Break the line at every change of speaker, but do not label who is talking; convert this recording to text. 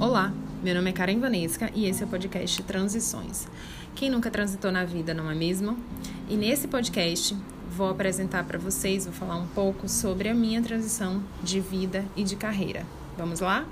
Olá, meu nome é Karen Vanesca e esse é o podcast Transições. Quem nunca transitou na vida, não é mesmo? E nesse podcast vou apresentar para vocês, vou falar um pouco sobre a minha transição de vida e de carreira. Vamos lá?